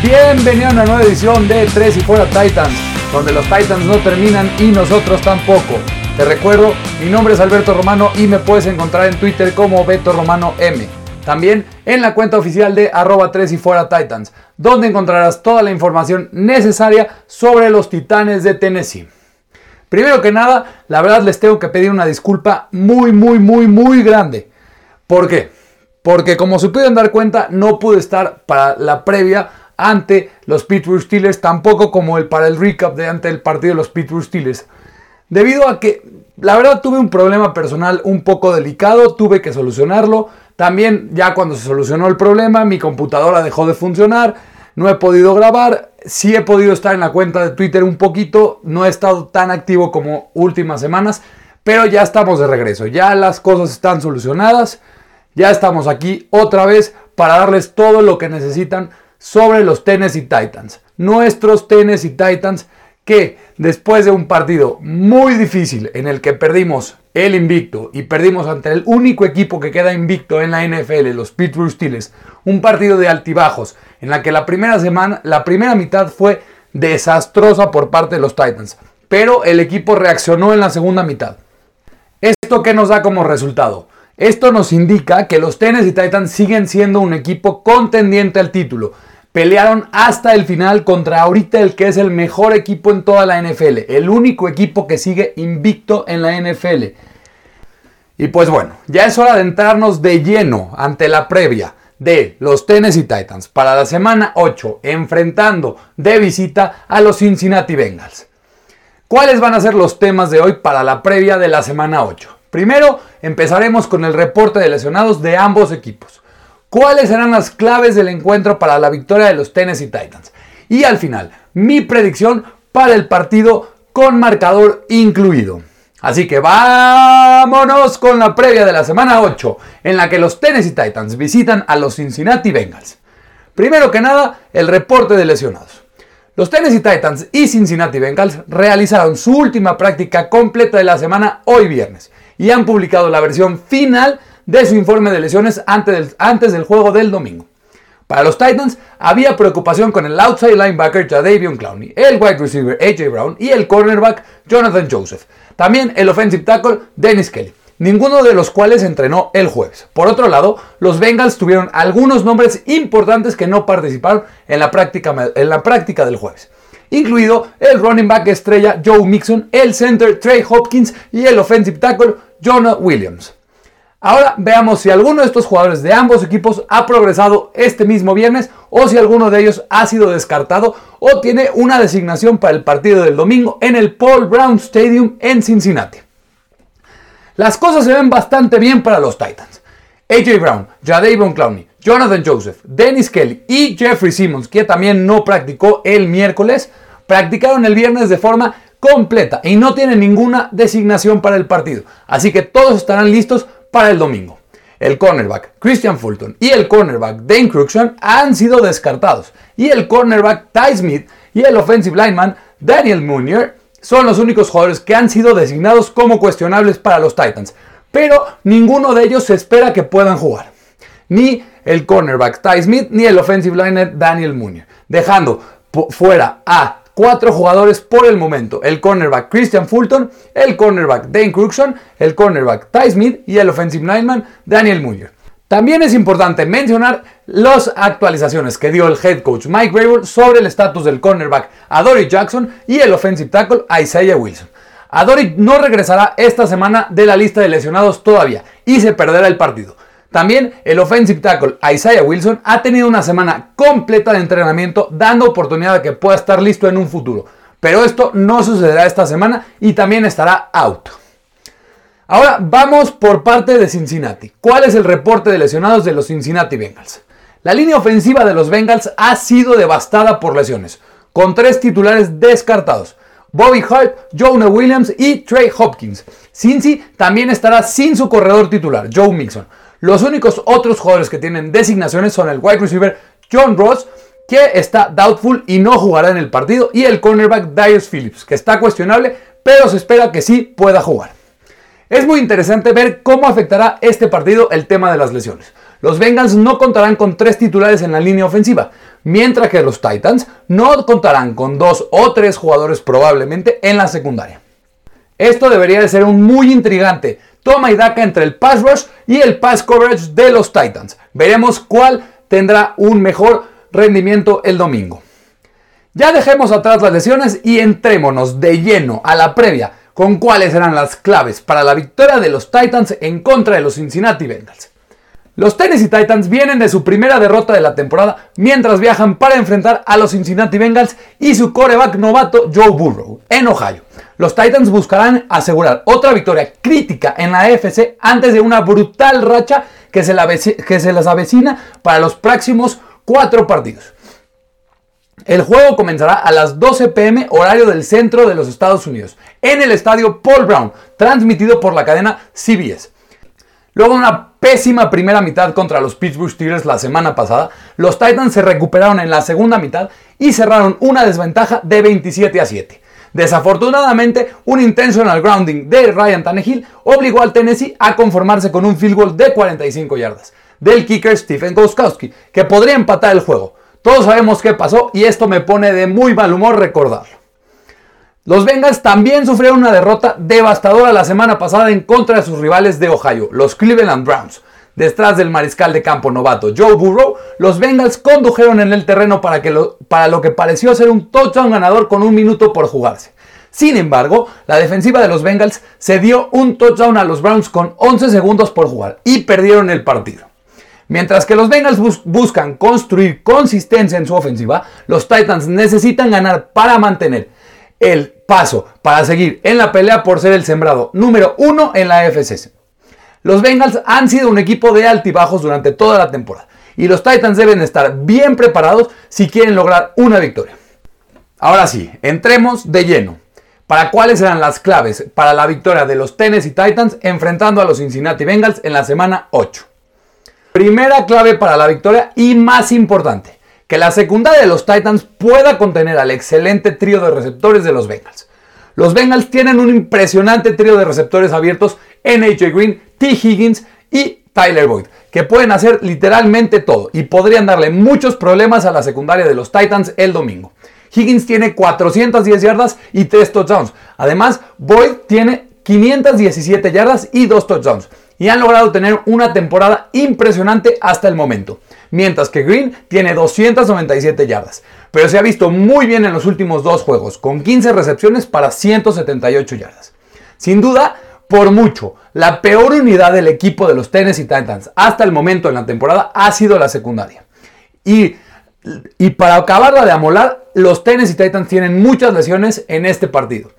Bienvenido a una nueva edición de Tres y Fuera Titans, donde los Titans no terminan y nosotros tampoco. Te recuerdo, mi nombre es Alberto Romano y me puedes encontrar en Twitter como Beto Romano M. También en la cuenta oficial de arroba 3 y fuera Titans, donde encontrarás toda la información necesaria sobre los Titanes de Tennessee. Primero que nada, la verdad les tengo que pedir una disculpa muy, muy, muy, muy grande. ¿Por qué? Porque como se pueden dar cuenta, no pude estar para la previa ante los Pittsburgh Steelers, tampoco como el para el recap de ante el partido de los Pittsburgh Steelers. Debido a que la verdad tuve un problema personal un poco delicado, tuve que solucionarlo. También ya cuando se solucionó el problema, mi computadora dejó de funcionar, no he podido grabar, sí he podido estar en la cuenta de Twitter un poquito, no he estado tan activo como últimas semanas, pero ya estamos de regreso, ya las cosas están solucionadas, ya estamos aquí otra vez para darles todo lo que necesitan sobre los Tennessee Titans. Nuestros Tennessee Titans que después de un partido muy difícil en el que perdimos el invicto y perdimos ante el único equipo que queda invicto en la NFL, los Pittsburgh Steelers, un partido de altibajos en la que la primera semana, la primera mitad fue desastrosa por parte de los Titans, pero el equipo reaccionó en la segunda mitad. ¿Esto qué nos da como resultado? Esto nos indica que los Tennessee Titans siguen siendo un equipo contendiente al título pelearon hasta el final contra ahorita el que es el mejor equipo en toda la NFL, el único equipo que sigue invicto en la NFL. Y pues bueno, ya es hora de entrarnos de lleno ante la previa de los Tennessee Titans para la semana 8, enfrentando de visita a los Cincinnati Bengals. ¿Cuáles van a ser los temas de hoy para la previa de la semana 8? Primero, empezaremos con el reporte de lesionados de ambos equipos cuáles serán las claves del encuentro para la victoria de los Tennessee Titans. Y al final, mi predicción para el partido con marcador incluido. Así que vámonos con la previa de la semana 8, en la que los Tennessee Titans visitan a los Cincinnati Bengals. Primero que nada, el reporte de lesionados. Los Tennessee Titans y Cincinnati Bengals realizaron su última práctica completa de la semana hoy viernes y han publicado la versión final de su informe de lesiones antes del, antes del juego del domingo. Para los Titans había preocupación con el outside linebacker Jadavion Clowney, el wide receiver AJ Brown y el cornerback Jonathan Joseph. También el offensive tackle Dennis Kelly, ninguno de los cuales entrenó el jueves. Por otro lado, los Bengals tuvieron algunos nombres importantes que no participaron en la práctica, en la práctica del jueves incluido el running back estrella Joe Mixon, el center Trey Hopkins y el offensive tackle Jonah Williams. Ahora veamos si alguno de estos jugadores de ambos equipos ha progresado este mismo viernes o si alguno de ellos ha sido descartado o tiene una designación para el partido del domingo en el Paul Brown Stadium en Cincinnati. Las cosas se ven bastante bien para los Titans. AJ Brown, Jadavion Clowney, Jonathan Joseph, Dennis Kelly y Jeffrey Simmons, que también no practicó el miércoles, practicaron el viernes de forma completa y no tienen ninguna designación para el partido. Así que todos estarán listos para el domingo. El cornerback Christian Fulton y el cornerback Dane Cruikshank han sido descartados y el cornerback Ty Smith y el offensive lineman Daniel Munier son los únicos jugadores que han sido designados como cuestionables para los Titans, pero ninguno de ellos se espera que puedan jugar. Ni el cornerback Ty Smith ni el offensive liner Daniel Munier, dejando fuera a cuatro jugadores por el momento. El cornerback Christian Fulton, el cornerback Dane Cruxon, el cornerback Ty Smith y el offensive lineman Daniel Muller. También es importante mencionar las actualizaciones que dio el head coach Mike Rabel sobre el estatus del cornerback Adoree Jackson y el offensive tackle Isaiah Wilson. Adoree no regresará esta semana de la lista de lesionados todavía y se perderá el partido. También el offensive tackle Isaiah Wilson ha tenido una semana completa de entrenamiento dando oportunidad de que pueda estar listo en un futuro. Pero esto no sucederá esta semana y también estará out. Ahora vamos por parte de Cincinnati. ¿Cuál es el reporte de lesionados de los Cincinnati Bengals? La línea ofensiva de los Bengals ha sido devastada por lesiones, con tres titulares descartados. Bobby Hart, Jonah Williams y Trey Hopkins. Cincy también estará sin su corredor titular, Joe Mixon. Los únicos otros jugadores que tienen designaciones son el wide receiver John Ross, que está doubtful y no jugará en el partido, y el cornerback Darius Phillips, que está cuestionable, pero se espera que sí pueda jugar. Es muy interesante ver cómo afectará este partido el tema de las lesiones. Los Bengals no contarán con tres titulares en la línea ofensiva, mientras que los Titans no contarán con dos o tres jugadores probablemente en la secundaria. Esto debería de ser un muy intrigante toma y daca entre el pass rush y el pass coverage de los Titans. Veremos cuál tendrá un mejor rendimiento el domingo. Ya dejemos atrás las lesiones y entrémonos de lleno a la previa con cuáles serán las claves para la victoria de los Titans en contra de los Cincinnati Bengals. Los Tennessee Titans vienen de su primera derrota de la temporada mientras viajan para enfrentar a los Cincinnati Bengals y su coreback novato Joe Burrow en Ohio. Los Titans buscarán asegurar otra victoria crítica en la AFC antes de una brutal racha que se, que se les avecina para los próximos cuatro partidos. El juego comenzará a las 12 pm horario del centro de los Estados Unidos, en el estadio Paul Brown, transmitido por la cadena CBS. Luego de una pésima primera mitad contra los Pittsburgh Steelers la semana pasada, los Titans se recuperaron en la segunda mitad y cerraron una desventaja de 27 a 7. Desafortunadamente, un intentional grounding de Ryan Tannehill obligó al Tennessee a conformarse con un field goal de 45 yardas del kicker Stephen Gostkowski, que podría empatar el juego. Todos sabemos qué pasó y esto me pone de muy mal humor recordarlo. Los Bengals también sufrieron una derrota devastadora la semana pasada en contra de sus rivales de Ohio, los Cleveland Browns. Detrás del mariscal de campo novato Joe Burrow, los Bengals condujeron en el terreno para, que lo, para lo que pareció ser un touchdown ganador con un minuto por jugarse. Sin embargo, la defensiva de los Bengals se dio un touchdown a los Browns con 11 segundos por jugar y perdieron el partido. Mientras que los Bengals buscan construir consistencia en su ofensiva, los Titans necesitan ganar para mantener el paso, para seguir en la pelea por ser el sembrado número uno en la FCS. Los Bengals han sido un equipo de altibajos durante toda la temporada y los Titans deben estar bien preparados si quieren lograr una victoria. Ahora sí, entremos de lleno. ¿Para cuáles serán las claves para la victoria de los Tennessee Titans enfrentando a los Cincinnati Bengals en la semana 8? Primera clave para la victoria y más importante, que la secundaria de los Titans pueda contener al excelente trío de receptores de los Bengals. Los Bengals tienen un impresionante trío de receptores abiertos en AJ Green, T. Higgins y Tyler Boyd, que pueden hacer literalmente todo y podrían darle muchos problemas a la secundaria de los Titans el domingo. Higgins tiene 410 yardas y 3 touchdowns. Además, Boyd tiene 517 yardas y 2 touchdowns y han logrado tener una temporada impresionante hasta el momento. Mientras que Green tiene 297 yardas, pero se ha visto muy bien en los últimos dos juegos, con 15 recepciones para 178 yardas. Sin duda, por mucho, la peor unidad del equipo de los Tennessee Titans hasta el momento en la temporada ha sido la secundaria. Y, y para acabarla de amolar, los Tennessee Titans tienen muchas lesiones en este partido.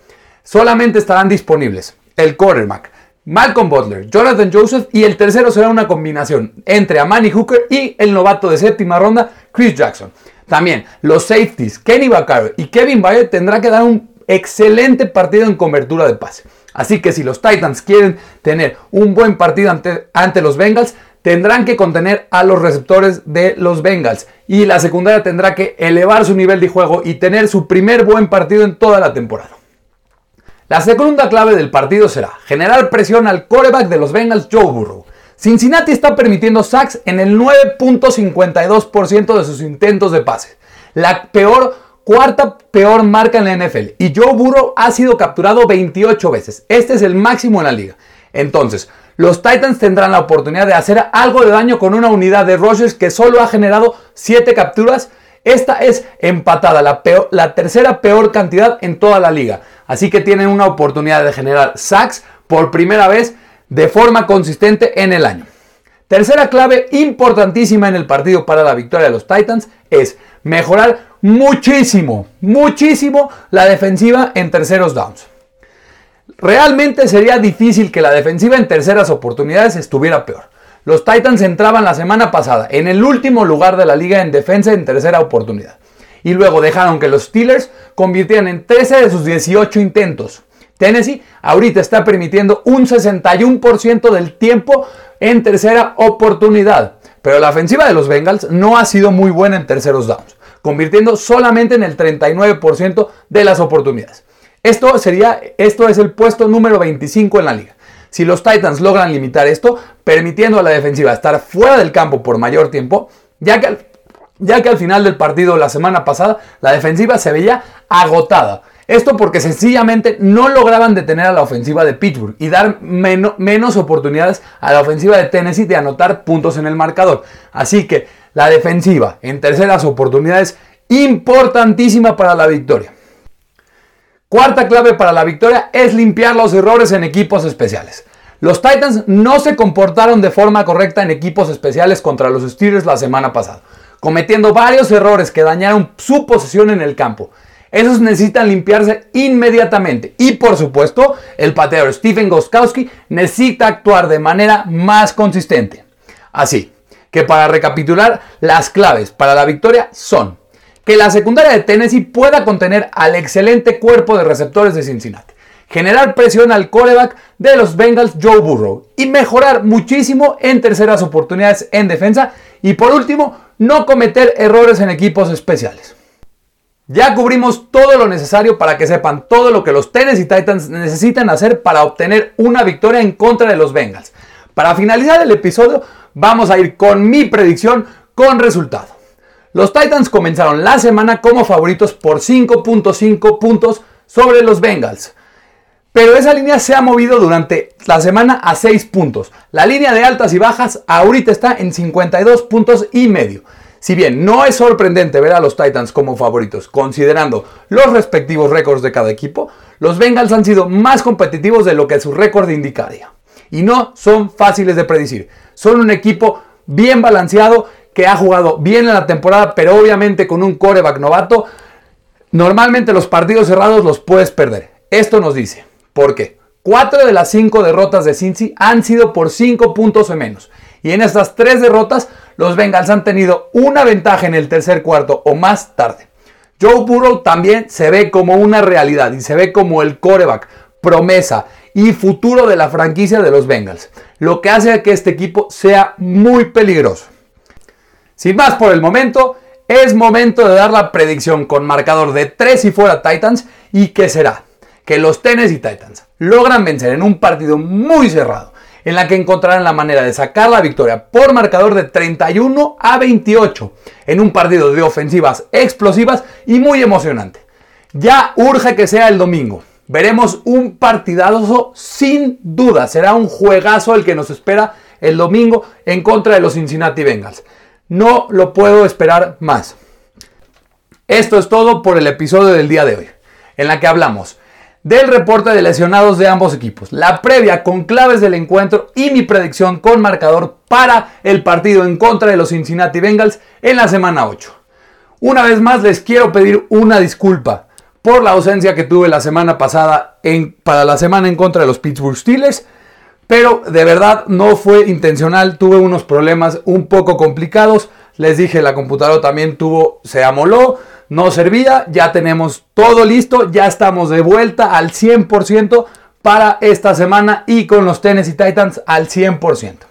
Solamente estarán disponibles el quarterback, Malcolm Butler, Jonathan Joseph y el tercero será una combinación entre Amani Hooker y el novato de séptima ronda, Chris Jackson. También los safeties, Kenny Vaccaro y Kevin Byard tendrá que dar un excelente partido en cobertura de pase. Así que si los Titans quieren tener un buen partido ante, ante los Bengals, tendrán que contener a los receptores de los Bengals y la secundaria tendrá que elevar su nivel de juego y tener su primer buen partido en toda la temporada. La segunda clave del partido será generar presión al coreback de los Bengals, Joe Burrow. Cincinnati está permitiendo sacks en el 9.52% de sus intentos de pase. La peor, cuarta peor marca en la NFL. Y Joe Burrow ha sido capturado 28 veces. Este es el máximo en la liga. Entonces, los Titans tendrán la oportunidad de hacer algo de daño con una unidad de rushes que solo ha generado 7 capturas esta es empatada, la, la tercera peor cantidad en toda la liga. Así que tienen una oportunidad de generar sacks por primera vez de forma consistente en el año. Tercera clave importantísima en el partido para la victoria de los Titans es mejorar muchísimo, muchísimo la defensiva en terceros downs. Realmente sería difícil que la defensiva en terceras oportunidades estuviera peor. Los Titans entraban la semana pasada en el último lugar de la liga en defensa en tercera oportunidad. Y luego dejaron que los Steelers convirtieran en 13 de sus 18 intentos. Tennessee ahorita está permitiendo un 61% del tiempo en tercera oportunidad. Pero la ofensiva de los Bengals no ha sido muy buena en terceros downs, convirtiendo solamente en el 39% de las oportunidades. Esto, sería, esto es el puesto número 25 en la liga. Si los Titans logran limitar esto, permitiendo a la defensiva estar fuera del campo por mayor tiempo, ya que al, ya que al final del partido la semana pasada la defensiva se veía agotada. Esto porque sencillamente no lograban detener a la ofensiva de Pittsburgh y dar menos oportunidades a la ofensiva de Tennessee de anotar puntos en el marcador. Así que la defensiva en terceras oportunidades importantísima para la victoria. Cuarta clave para la victoria es limpiar los errores en equipos especiales. Los Titans no se comportaron de forma correcta en equipos especiales contra los Steelers la semana pasada, cometiendo varios errores que dañaron su posición en el campo. Esos necesitan limpiarse inmediatamente. Y por supuesto, el pateador Stephen Goskowski necesita actuar de manera más consistente. Así que para recapitular, las claves para la victoria son que la secundaria de Tennessee pueda contener al excelente cuerpo de receptores de Cincinnati, generar presión al coreback de los Bengals Joe Burrow y mejorar muchísimo en terceras oportunidades en defensa y por último, no cometer errores en equipos especiales. Ya cubrimos todo lo necesario para que sepan todo lo que los Tennessee Titans necesitan hacer para obtener una victoria en contra de los Bengals. Para finalizar el episodio, vamos a ir con mi predicción con resultado. Los Titans comenzaron la semana como favoritos por 5.5 puntos sobre los Bengals. Pero esa línea se ha movido durante la semana a 6 puntos. La línea de altas y bajas ahorita está en 52 puntos y medio. Si bien no es sorprendente ver a los Titans como favoritos, considerando los respectivos récords de cada equipo, los Bengals han sido más competitivos de lo que su récord indicaría. Y no son fáciles de predecir. Son un equipo bien balanceado que ha jugado bien en la temporada, pero obviamente con un coreback novato, normalmente los partidos cerrados los puedes perder. Esto nos dice, ¿por qué? Cuatro de las cinco derrotas de Cincy han sido por cinco puntos o menos. Y en estas tres derrotas, los Bengals han tenido una ventaja en el tercer cuarto o más tarde. Joe Burrow también se ve como una realidad y se ve como el coreback, promesa y futuro de la franquicia de los Bengals, lo que hace que este equipo sea muy peligroso. Sin más por el momento, es momento de dar la predicción con marcador de 3 y fuera Titans y que será que los Tennessee Titans logran vencer en un partido muy cerrado en la que encontrarán la manera de sacar la victoria por marcador de 31 a 28 en un partido de ofensivas explosivas y muy emocionante. Ya urge que sea el domingo. Veremos un partidazo sin duda. Será un juegazo el que nos espera el domingo en contra de los Cincinnati Bengals. No lo puedo esperar más. Esto es todo por el episodio del día de hoy, en la que hablamos del reporte de lesionados de ambos equipos, la previa con claves del encuentro y mi predicción con marcador para el partido en contra de los Cincinnati Bengals en la semana 8. Una vez más les quiero pedir una disculpa por la ausencia que tuve la semana pasada en, para la semana en contra de los Pittsburgh Steelers, pero de verdad no fue intencional, tuve unos problemas un poco complicados, les dije la computadora también tuvo, se amoló, no servía, ya tenemos todo listo, ya estamos de vuelta al 100% para esta semana y con los Tennessee Titans al 100%.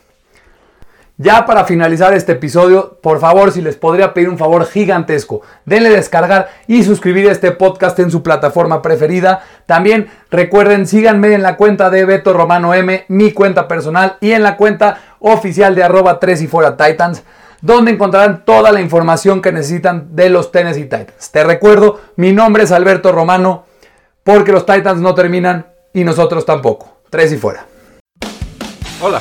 Ya para finalizar este episodio, por favor, si les podría pedir un favor gigantesco, denle descargar y suscribir este podcast en su plataforma preferida. También recuerden, síganme en la cuenta de Beto Romano M, mi cuenta personal, y en la cuenta oficial de arroba 3 y fuera Titans donde encontrarán toda la información que necesitan de los Tennessee Titans. Te recuerdo, mi nombre es Alberto Romano, porque los Titans no terminan y nosotros tampoco. Tres y fuera. Hola,